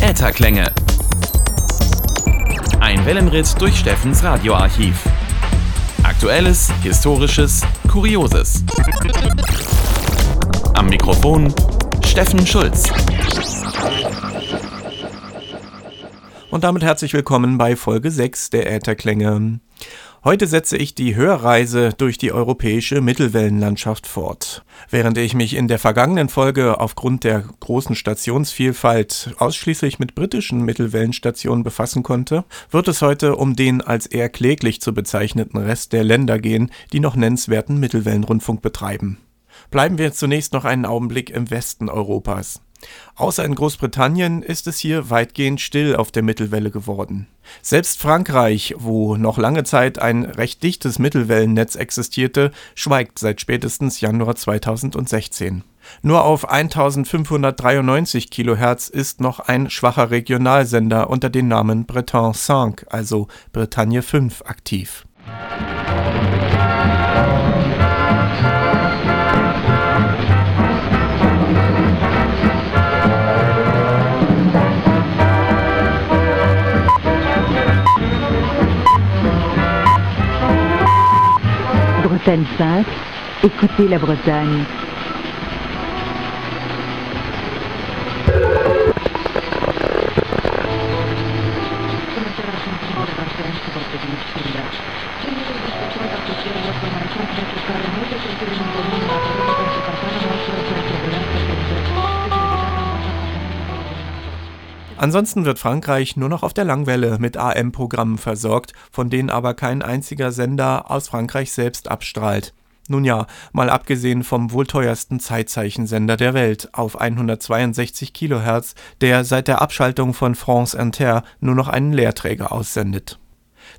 Ätherklänge. Ein Wellenritt durch Steffens Radioarchiv. Aktuelles, Historisches, Kurioses. Am Mikrofon Steffen Schulz. Und damit herzlich willkommen bei Folge 6 der Ätherklänge. Heute setze ich die Hörreise durch die europäische Mittelwellenlandschaft fort. Während ich mich in der vergangenen Folge aufgrund der großen Stationsvielfalt ausschließlich mit britischen Mittelwellenstationen befassen konnte, wird es heute um den als eher kläglich zu bezeichneten Rest der Länder gehen, die noch nennenswerten Mittelwellenrundfunk betreiben. Bleiben wir zunächst noch einen Augenblick im Westen Europas. Außer in Großbritannien ist es hier weitgehend still auf der Mittelwelle geworden. Selbst Frankreich, wo noch lange Zeit ein recht dichtes Mittelwellennetz existierte, schweigt seit spätestens Januar 2016. Nur auf 1593 kHz ist noch ein schwacher Regionalsender unter dem Namen Breton 5, also Bretagne 5, aktiv. Bretagne 5, écoutez la Bretagne. Ansonsten wird Frankreich nur noch auf der Langwelle mit AM-Programmen versorgt, von denen aber kein einziger Sender aus Frankreich selbst abstrahlt. Nun ja, mal abgesehen vom wohl teuersten Zeitzeichensender der Welt auf 162 kHz, der seit der Abschaltung von France Inter nur noch einen Leerträger aussendet.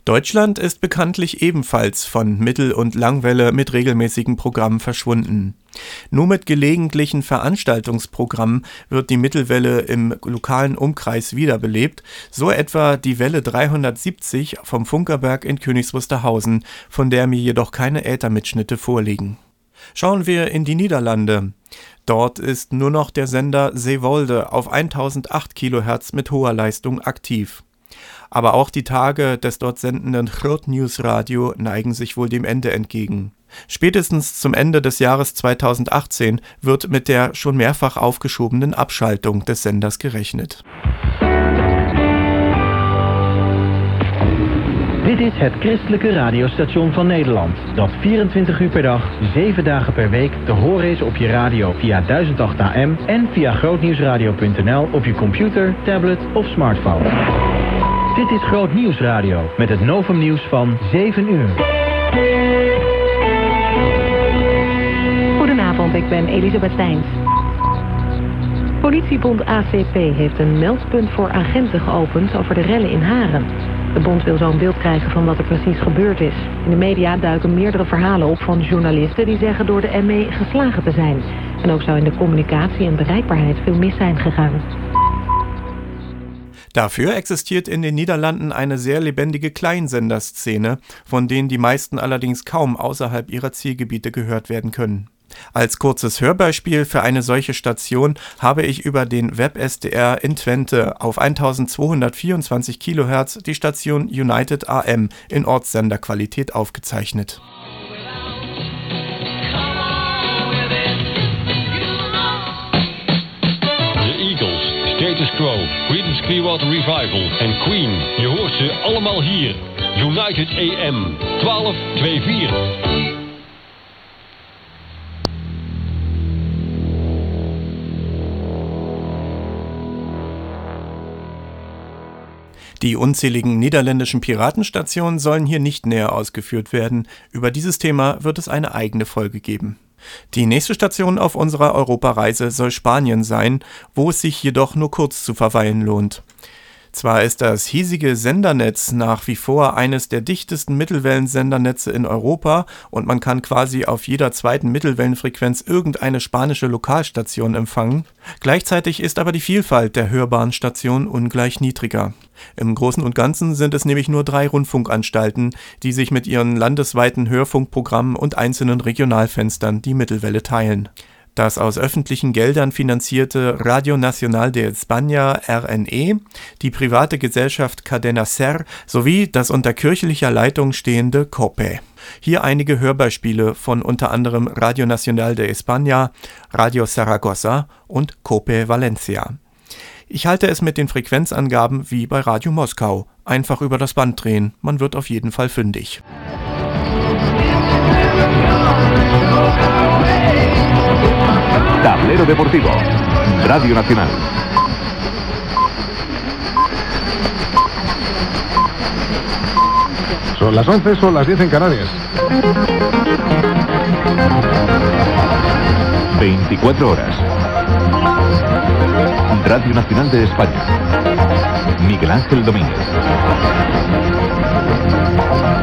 Deutschland ist bekanntlich ebenfalls von Mittel- und Langwelle mit regelmäßigen Programmen verschwunden. Nur mit gelegentlichen Veranstaltungsprogrammen wird die Mittelwelle im lokalen Umkreis wiederbelebt, so etwa die Welle 370 vom Funkerberg in Königs Wusterhausen, von der mir jedoch keine Äthermitschnitte vorliegen. Schauen wir in die Niederlande. Dort ist nur noch der Sender Zeewolde auf 1008 kHz mit hoher Leistung aktiv. Aber auch die Tage des dort sendenden Groot News Radio neigen sich wohl dem Ende entgegen. Spätestens zum Ende des Jahres 2018 wird mit der schon mehrfach aufgeschobenen Abschaltung des Senders gerechnet. Dit is het christelijke radiostation van Nederland, dat 24 uur per dag, 7 dagen per week te horen is op je radio via 1008 AM en via grootnieuwsradio.nl op je computer, tablet of smartphone. Dit is Groot Nieuws Radio met het Novum Nieuws van 7 uur. Goedenavond, ik ben Elisabeth Steins. Politiebond ACP heeft een meldpunt voor agenten geopend over de rellen in Haren. De bond wil zo een beeld krijgen van wat er precies gebeurd is. In de media duiken meerdere verhalen op van journalisten die zeggen door de ME geslagen te zijn. En ook zou in de communicatie en bereikbaarheid veel mis zijn gegaan. Dafür existiert in den Niederlanden eine sehr lebendige Kleinsenderszene, von denen die meisten allerdings kaum außerhalb ihrer Zielgebiete gehört werden können. Als kurzes Hörbeispiel für eine solche Station habe ich über den Web-SDR in Twente auf 1224 kHz die Station United AM in Ortssenderqualität aufgezeichnet. Status Quo, Creedence Clearwater Revival en Queen. Je hoort ze allemaal hier. United AM 1224. Die unzähligen niederländischen Piratenstationen sollen hier nicht näher ausgeführt werden. Über dieses Thema wird es eine eigene Folge geben. Die nächste Station auf unserer Europareise soll Spanien sein, wo es sich jedoch nur kurz zu verweilen lohnt. Zwar ist das hiesige Sendernetz nach wie vor eines der dichtesten Mittelwellensendernetze in Europa und man kann quasi auf jeder zweiten Mittelwellenfrequenz irgendeine spanische Lokalstation empfangen, gleichzeitig ist aber die Vielfalt der hörbaren Stationen ungleich niedriger. Im Großen und Ganzen sind es nämlich nur drei Rundfunkanstalten, die sich mit ihren landesweiten Hörfunkprogrammen und einzelnen Regionalfenstern die Mittelwelle teilen. Das aus öffentlichen Geldern finanzierte Radio Nacional de España RNE, die private Gesellschaft Cadena Ser sowie das unter kirchlicher Leitung stehende COPE. Hier einige Hörbeispiele von unter anderem Radio Nacional de España, Radio Zaragoza und COPE Valencia. Ich halte es mit den Frequenzangaben wie bei Radio Moskau. Einfach über das Band drehen, man wird auf jeden Fall fündig. Tablero Deportivo, Radio Nacional. Son las 11, son las 10 en Canarias. 24 horas. Radio Nacional de España. Miguel Ángel Domínguez.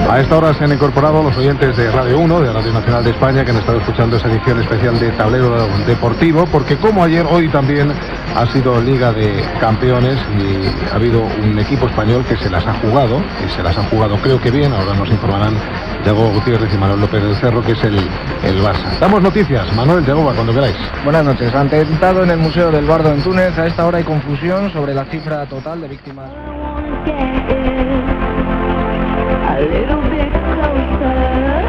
A esta hora se han incorporado los oyentes de Radio 1, de Radio Nacional de España, que han estado escuchando esa edición especial de Tablero Deportivo, porque como ayer, hoy también ha sido Liga de Campeones y ha habido un equipo español que se las ha jugado, y se las ha jugado creo que bien, ahora nos informarán Diego Gutiérrez y Manuel López del Cerro, que es el, el Barça. Damos noticias, Manuel Diego, cuando queráis. Buenas noches. Atentado en el Museo del Bardo en Túnez, a esta hora hay confusión sobre la cifra total de víctimas.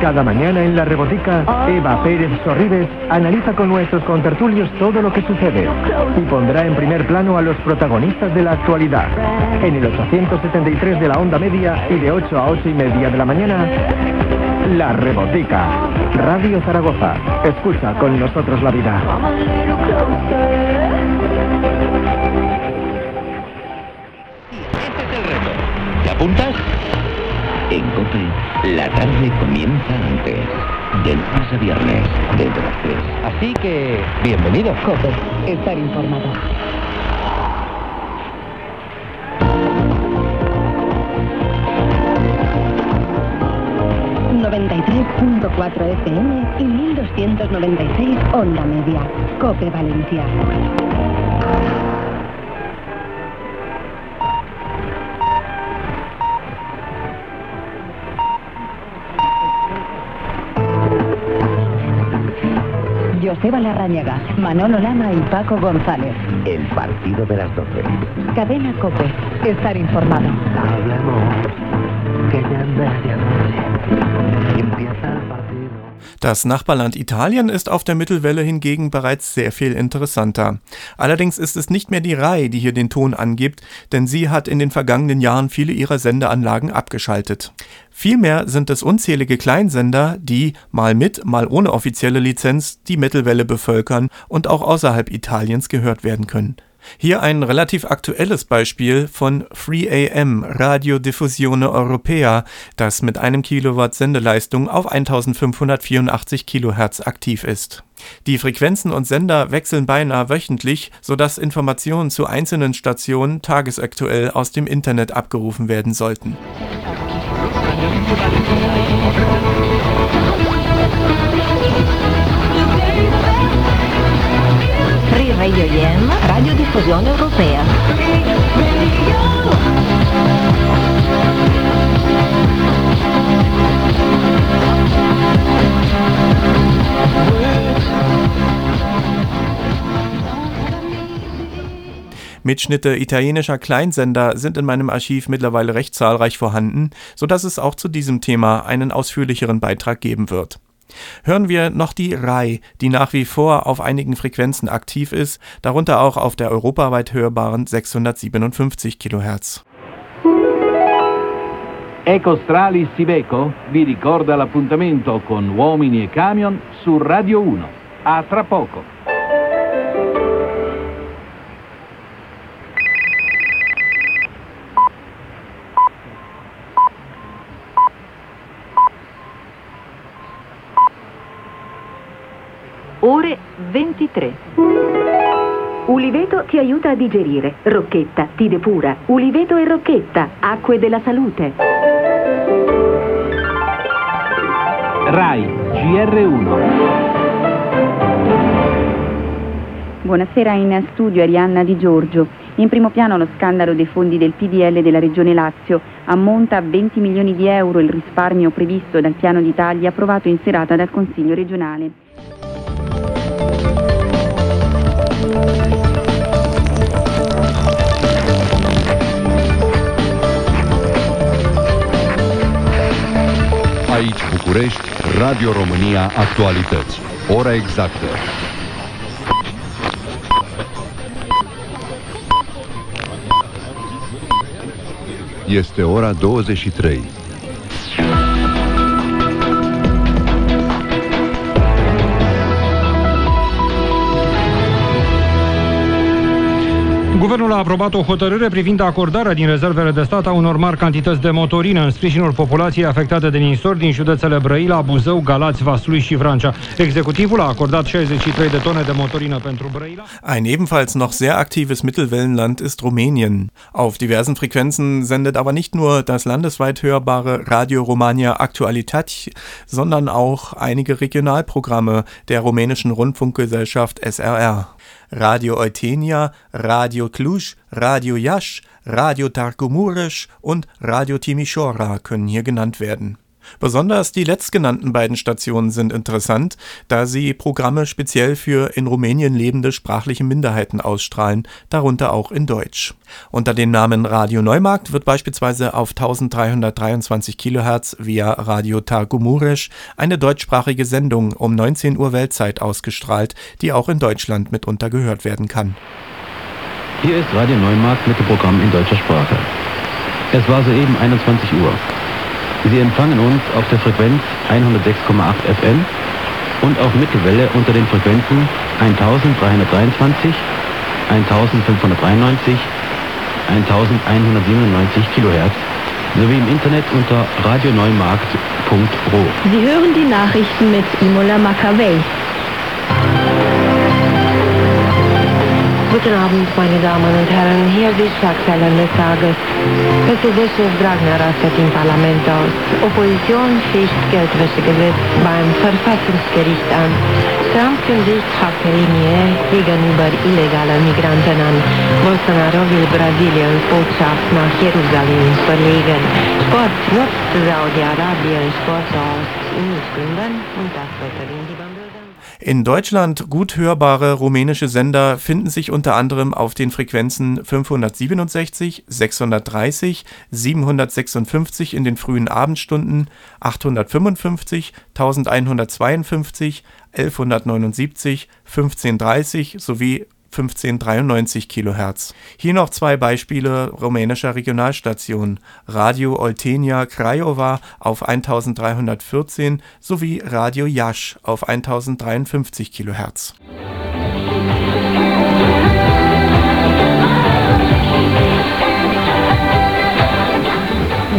Cada mañana en la Rebotica, Eva Pérez Sorribes analiza con nuestros contertulios todo lo que sucede y pondrá en primer plano a los protagonistas de la actualidad. En el 873 de la onda media y de 8 a 8 y media de la mañana, La Rebotica. Radio Zaragoza. Escucha con nosotros la vida. Apuntas? En COPE, la tarde comienza antes. De lunes a viernes, desde las 3. Así que, bienvenido. COPE. Estar informado. .4 FM y 1296 Onda Media. Cope Valencia. Joseba Larrañaga, Manolo Lama y Paco González. El partido de las 12. Cadena Cope. Estar informado. Hablemos, que ya Das Nachbarland Italien ist auf der Mittelwelle hingegen bereits sehr viel interessanter. Allerdings ist es nicht mehr die RAI, die hier den Ton angibt, denn sie hat in den vergangenen Jahren viele ihrer Sendeanlagen abgeschaltet. Vielmehr sind es unzählige Kleinsender, die, mal mit, mal ohne offizielle Lizenz, die Mittelwelle bevölkern und auch außerhalb Italiens gehört werden können. Hier ein relativ aktuelles Beispiel von FreeAM Radiodiffusione Europea, das mit einem Kilowatt Sendeleistung auf 1584 Kilohertz aktiv ist. Die Frequenzen und Sender wechseln beinahe wöchentlich, sodass Informationen zu einzelnen Stationen tagesaktuell aus dem Internet abgerufen werden sollten. Free Radio YEM, Radiodiffusione Europea. Mitschnitte italienischer Kleinsender sind in meinem Archiv mittlerweile recht zahlreich vorhanden, sodass es auch zu diesem Thema einen ausführlicheren Beitrag geben wird. Hören wir noch die RAI, die nach wie vor auf einigen Frequenzen aktiv ist, darunter auch auf der europaweit hörbaren 657 kHz. Ecostralis Sibeco vi ricorda l'appuntamento con Uomini e Camion su Radio 1. A tra poco. Ore 23. Uliveto ti aiuta a digerire. Rocchetta ti depura. Uliveto e Rocchetta, acque della salute. RAI GR1. Buonasera in studio Arianna Di Giorgio. In primo piano lo scandalo dei fondi del PDL della Regione Lazio. Ammonta a 20 milioni di euro il risparmio previsto dal piano d'Italia approvato in serata dal Consiglio regionale. București, Radio România Actualități. Ora exactă. Este ora 23. Guvernul a aprobat o hotărâre privind acordarea din rezervele de stat a unor mari cantități de motorină în sprijinul populației afectate de ninsori din județele Brăila, Buzău, Galați, Vaslui și Vrancea. Executivul a acordat 63 de tone de motorină pentru Brăila. Ein ebenfalls noch sehr aktives Mittelwellenland ist Rumänien. Auf diversen Frequenzen sendet aber nicht nur das landesweit hörbare Radio Romania Aktualität, sondern auch einige Regionalprogramme der rumänischen Rundfunkgesellschaft SRR. Radio Eutenia, Radio Cluj, Radio Iași, Radio Targu Mureș und Radio Timișoara können hier genannt werden. Besonders die letztgenannten beiden Stationen sind interessant, da sie Programme speziell für in Rumänien lebende sprachliche Minderheiten ausstrahlen, darunter auch in Deutsch. Unter dem Namen Radio Neumarkt wird beispielsweise auf 1323 kHz via Radio Targu Mureș eine deutschsprachige Sendung um 19 Uhr Weltzeit ausgestrahlt, die auch in Deutschland mitunter gehört werden kann. Hier ist Radio Neumarkt mit dem Programm in deutscher Sprache. Es war soeben 21 Uhr. Sie empfangen uns auf der Frequenz 106,8 FM und auf Mittelwelle unter den Frequenzen 1323, 1593, 1197 kHz sowie im Internet unter radioneumarkt.ro. Sie hören die Nachrichten mit Imola Makavei. Guten Abend, meine Damen und Herren. Hier die Schlagzeilen des Tages. PSD-Chef Dragnea rastet im Parlament aus. Opposition ficht Geldwäschegesetz beim Verfassungsgericht an. Trump kündigt harte Linie gegenüber illegalen Migranten an. Bolsonaro will Brasiliens Botschaft nach Jerusalem verlegen. Sport nutzt Saudi-Arabien Sport aus Unigründen und das Wetter in Deutschland gut hörbare rumänische Sender finden sich unter anderem auf den Frequenzen 567, 630, 756 in den frühen Abendstunden, 855, 1152, 1179, 1530 sowie 1593 kHz. Hier noch zwei Beispiele rumänischer Regionalstationen: Radio Oltenia Craiova auf 1314 sowie Radio Iași auf 1053 kHz.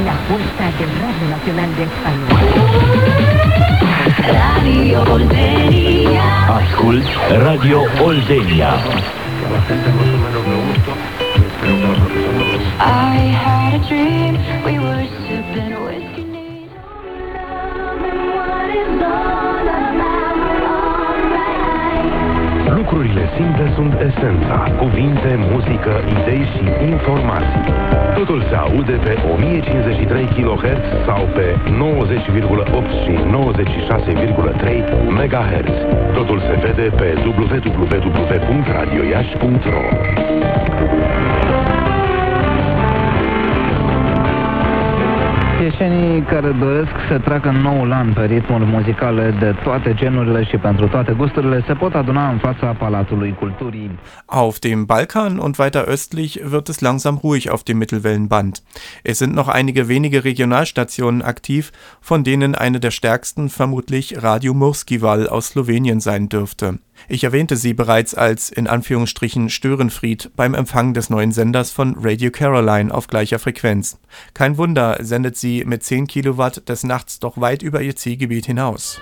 La fuerza del Radio Nacional de España. Radio Oltenia. Ascult Radio Oltenia. I had a dream, we were sipping whiskey. Lucrurile simple sunt esența. Cuvinte, muzică, idei și informații. Totul se aude pe 1053 kHz sau pe 90,8 și 96,3 MHz. Totul se vede pe www.radioiași.ro Ieșenii care doresc să treacă noul an pe ritmuri muzicale de toate genurile și pentru toate gusturile se pot aduna în fața Palatului Culturii. Auf dem Balkan und weiter östlich wird es langsam ruhig auf dem Mittelwellenband. Es sind noch einige wenige Regionalstationen aktiv, von denen eine der stärksten vermutlich Radio Murskival aus Slowenien sein dürfte. Ich erwähnte sie bereits als in Anführungsstrichen Störenfried beim Empfang des neuen Senders von Radio Caroline auf gleicher Frequenz. Kein Wunder, sendet sie mit 10 Kilowatt des Nachts doch weit über ihr Zielgebiet hinaus.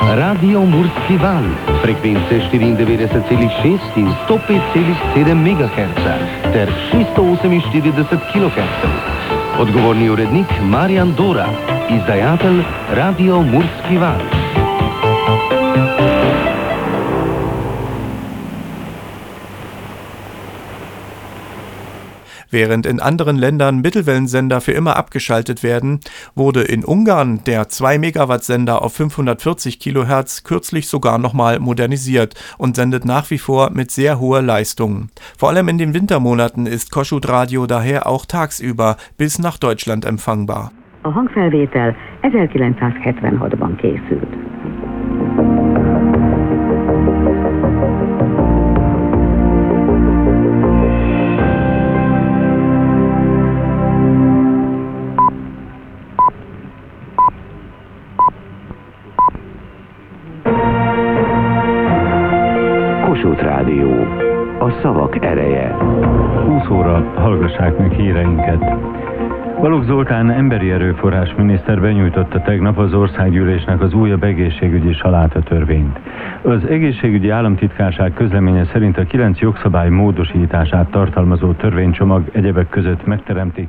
Radio Murski Val, frecvenze 94,6 in 105,7 MHz ter 648 kHz. Odgovorni urednik Marjan Dora, izdajatelj Radio Murski Val. Während in anderen Ländern Mittelwellensender für immer abgeschaltet werden, wurde in Ungarn der 2 Megawatt Sender auf 540 Kilohertz kürzlich sogar nochmal modernisiert und sendet nach wie vor mit sehr hoher Leistung. Vor allem in den Wintermonaten ist Kossuth Radio daher auch tagsüber bis nach Deutschland empfangbar. A hangfelvétel 1976-ban készült. Erőforrás miniszter benyújtotta tegnap az országgyűlésnek az újabb egészségügyi saláta törvényt. Az egészségügyi államtitkárság közleménye szerint a kilenc jogszabály módosítását tartalmazó törvénycsomag egyebek között megteremti,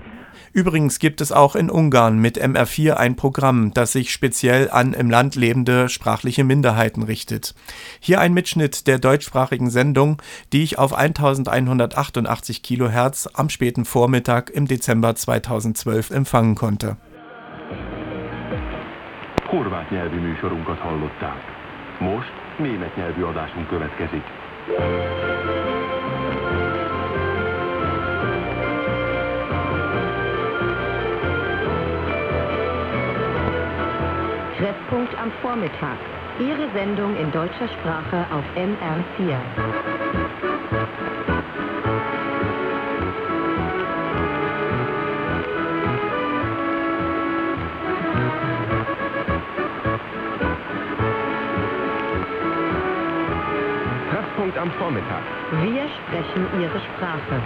Übrigens gibt es auch in Ungarn mit MR4 ein Programm, das sich speziell an im Land lebende sprachliche Minderheiten richtet. Hier ein Mitschnitt der deutschsprachigen Sendung, die ich auf 1188 Kilohertz am späten Vormittag im Dezember 2012 empfangen konnte. Horvát nyelvű műsorunkat hallották. Most német nyelvű adásunk következik. Treffpunkt am Vormittag. Ihre Sendung in deutscher Sprache auf MR4. Am Vormittag. Wir sprechen Ihre Sprache.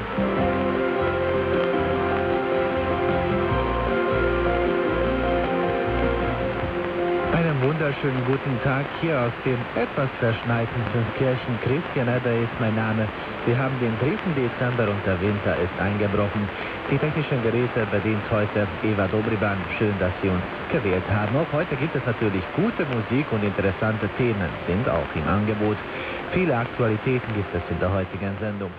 Einen wunderschönen guten Tag hier aus dem etwas verschneiten Fünfkirchen. Christian Edder ist mein Name. Wir haben den 3. Dezember und der Winter ist eingebrochen. Die technischen Geräte bedient heute Eva Dobriban. Schön, dass Sie uns gewählt haben. Auch heute gibt es natürlich gute Musik und interessante Themen sind auch im Angebot. Viele Aktualitäten gibt es in der heutigen Sendung.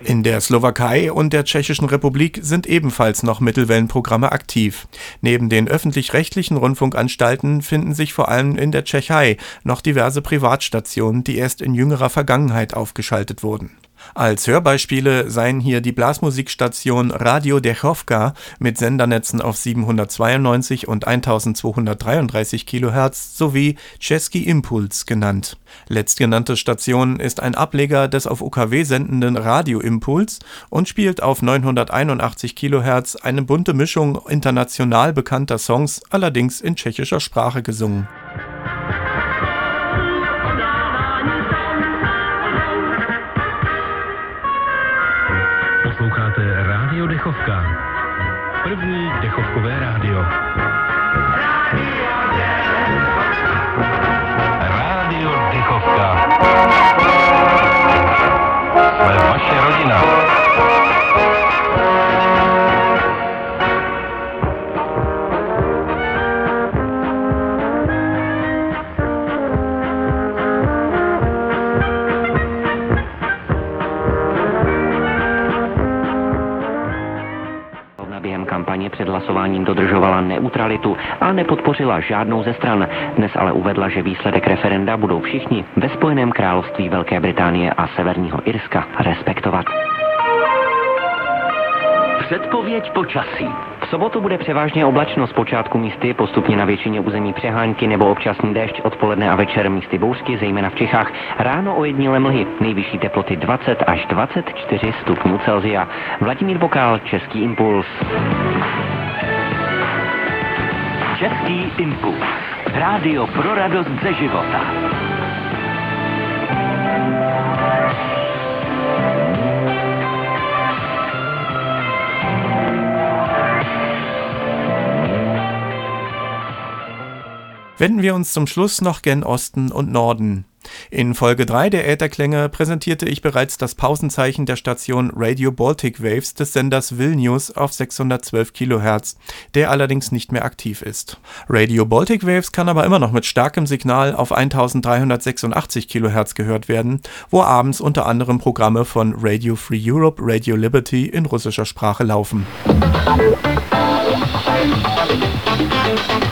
In der Slowakei und der Tschechischen Republik sind ebenfalls noch Mittelwellenprogramme aktiv. Neben den öffentlich-rechtlichen Rundfunkanstalten finden sich vor allem in der Tschechei noch diverse Privatstationen, die erst in jüngerer Vergangenheit aufgeschaltet wurden. Als Hörbeispiele seien hier die Blasmusikstation Radio Dechovka mit Sendernetzen auf 792 und 1233 Kilohertz sowie Český Impuls genannt. Letztgenannte Station ist ein Ableger des auf UKW sendenden Radio Impuls und spielt auf 981 Kilohertz eine bunte Mischung international bekannter Songs, allerdings in tschechischer Sprache gesungen. Dechovka. První dechovkové rádio. Rádio Dechovka. Jsme vaše rodina. Před hlasováním dodržovala neutralitu a nepodpořila žádnou ze stran. Dnes ale uvedla, že výsledek referenda budou všichni ve Spojeném království Velké Británie a Severního Irska respektovat. Předpověď počasí. Sobotu bude převážně oblačno z počátku místy, postupně na většině území přehánky nebo občasný déšť, odpoledne a večer místy bouřky, zejména v Čechách. Ráno ojednilé mlhy, nejvyšší teploty 20 až 24 stupňů Celzia. Vladimír Bokál, Český impuls. Český impuls. Rádio pro radost ze života. Wenden wir uns zum Schluss noch gen Osten und Norden. In Folge 3 der Ätherklänge präsentierte ich bereits das Pausenzeichen der Station Radio Baltic Waves des Senders Vilnius auf 612 kHz, der allerdings nicht mehr aktiv ist. Radio Baltic Waves kann aber immer noch mit starkem Signal auf 1386 kHz gehört werden, wo abends unter anderem Programme von Radio Free Europe, Radio Liberty in russischer Sprache laufen. Musik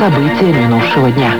События минувшего дня.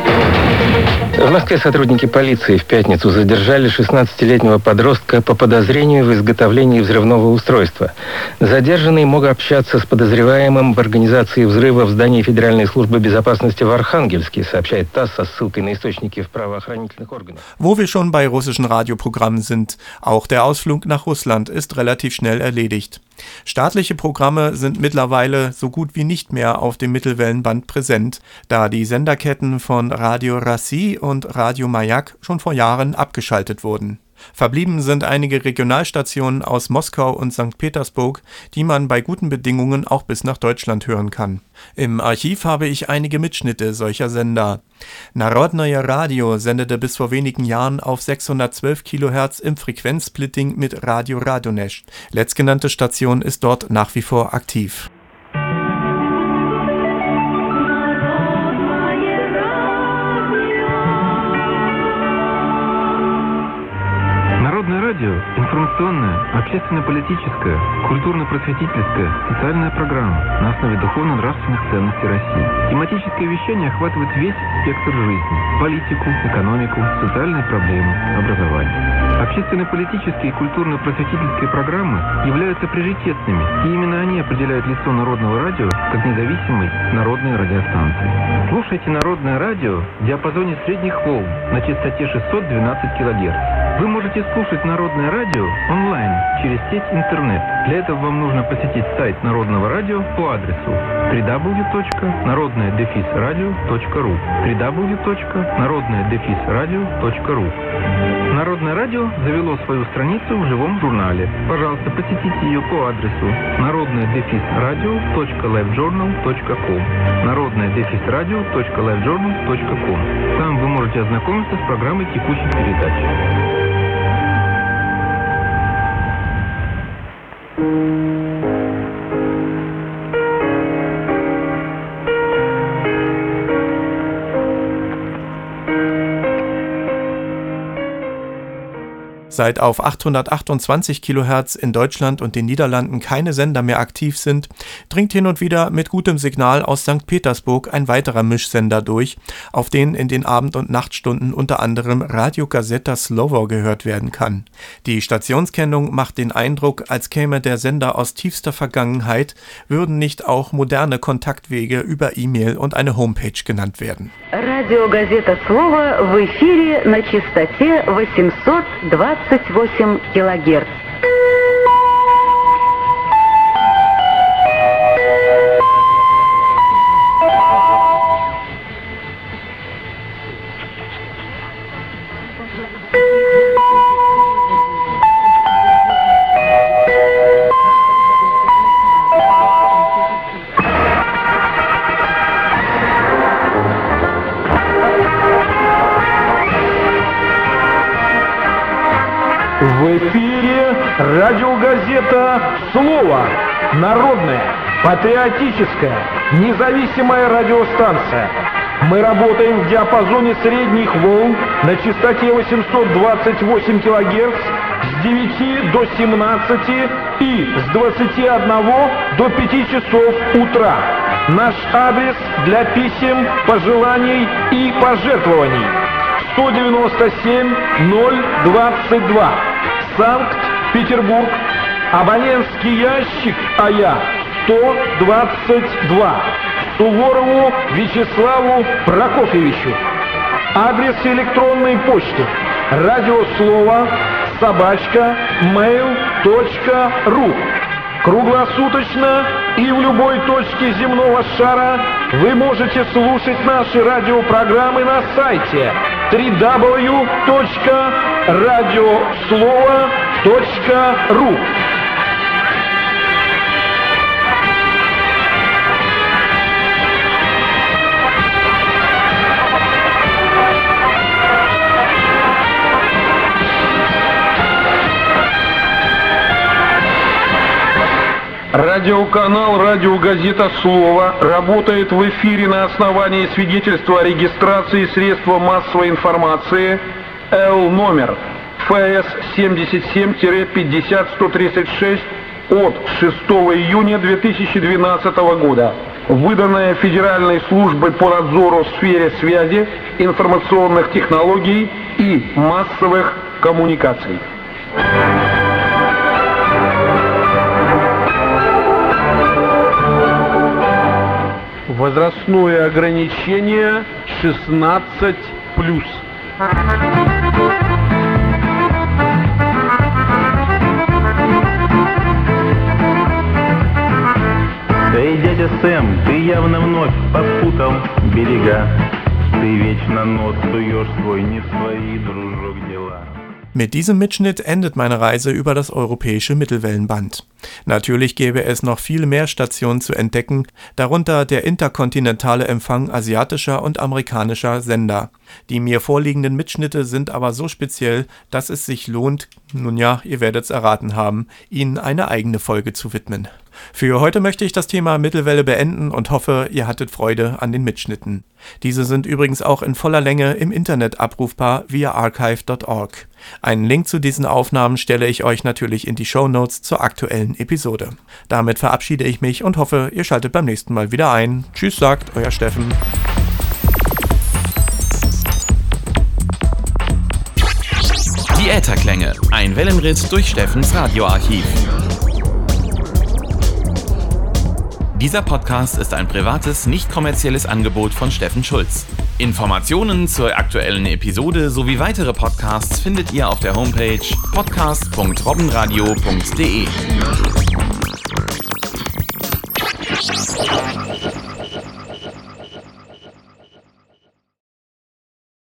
В Москве сотрудники полиции в пятницу задержали 16-летнего подростка по подозрению в изготовлении взрывного устройства. Задержанный мог общаться с подозреваемым в организации взрыва в здании Федеральной службы безопасности в Архангельске, сообщает ТАСС со ссылкой на источники в правоохранительных органах. Wo wir schon bei russischen Radioprogrammen sind, auch der Ausflug nach Russland ist relativ schnell erledigt. Staatliche Programme sind mittlerweile so gut wie nicht mehr auf dem Mittelwellenband präsent, da die Senderketten von Radio Rassi und Radio Mayak schon vor Jahren abgeschaltet wurden. Verblieben sind einige Regionalstationen aus Moskau und St. Petersburg, die man bei guten Bedingungen auch bis nach Deutschland hören kann. Im Archiv habe ich einige Mitschnitte solcher Sender. Narodnoje Radio sendete bis vor wenigen Jahren auf 612 kHz im Frequenzsplitting mit Radio Radonesh. Letztgenannte Station ist dort nach wie vor aktiv. Общественно-политическая, культурно-просветительская, социальная программа на основе духовно-нравственных ценностей России. Тематическое вещание охватывает весь спектр жизни – политику, экономику, социальные проблемы, образование. Общественно-политические и культурно-просветительские программы являются приоритетными, и именно они определяют лицо Народного радио как независимой народной радиостанции. Слушайте Народное радио в диапазоне средних волн на частоте 612 кГц. Вы можете слушать Народное радио онлайн через сеть интернет. Для этого вам нужно посетить сайт Народного радио по адресу www.народное-радио.ру www.народное-радио.ру Народное радио завело свою страницу в живом журнале. Пожалуйста, посетите ее по адресу народное-радио.livejournal.com народное-радио.livejournal.com Там вы можете ознакомиться с программой Thank you. Seit auf 828 kHz in Deutschland und den Niederlanden keine Sender mehr aktiv sind, dringt hin und wieder mit gutem Signal aus St. Petersburg ein weiterer Mischsender durch, auf den in den Abend- und Nachtstunden unter anderem Radio Gazeta Slovo gehört werden kann. Die Stationskennung macht den Eindruck, als käme der Sender aus tiefster Vergangenheit, würden nicht auch moderne Kontaktwege über E-Mail und eine Homepage genannt werden. Радио «Газета Слово» в эфире на частоте 28 килогерц. Радиогазета «Слово». Народная, патриотическая, независимая радиостанция. Мы работаем в диапазоне средних волн на частоте 828 кГц с 9 до 17 и с 21 до 5 часов утра. Наш адрес для писем, пожеланий и пожертвований. 197 022. Санкт-Петербург. Абонентский ящик АЯ 122. Суворову Вячеславу Прокофьевичу. Адрес электронной почты радиослова собачка mail.ru Круглосуточно и в любой точке земного шара вы можете слушать наши радиопрограммы на сайте www.radioslovo.ru Радиоканал «Радиогазета Слово» работает в эфире на основании свидетельства о регистрации средства массовой информации Л номер ФС 77-50136 от 6 июня 2012 года, выданное Федеральной службой по надзору в сфере связи, информационных технологий и массовых коммуникаций. Возрастное ограничение 16 плюс. Эй, дядя Сэм, ты явно вновь попутал берега. Ты вечно нос суешь свой, не свои, дела. Mit diesem Mitschnitt endet meine Reise über das europäische Mittelwellenband. Natürlich gäbe es noch viel mehr Stationen zu entdecken, darunter der interkontinentale Empfang asiatischer und amerikanischer Sender. Die mir vorliegenden Mitschnitte sind aber so speziell, dass es sich lohnt, nun ja, ihr werdet's erraten haben, ihnen eine eigene Folge zu widmen. Für heute möchte ich das Thema Mittelwelle beenden und hoffe, ihr hattet Freude an den Mitschnitten. Diese sind übrigens auch in voller Länge im Internet abrufbar via archive.org. Einen Link zu diesen Aufnahmen stelle ich euch natürlich in die Show Notes zur aktuellen Episode. Damit verabschiede ich mich und hoffe, ihr schaltet beim nächsten Mal wieder ein. Tschüss sagt euer Steffen. Die Ätherklänge, ein Wellenritt durch Steffens Radioarchiv. Dieser Podcast ist ein privates, nicht kommerzielles Angebot von Steffen Schulz. Informationen zur aktuellen Episode sowie weitere Podcasts findet ihr auf der Homepage podcast.robbenradio.de.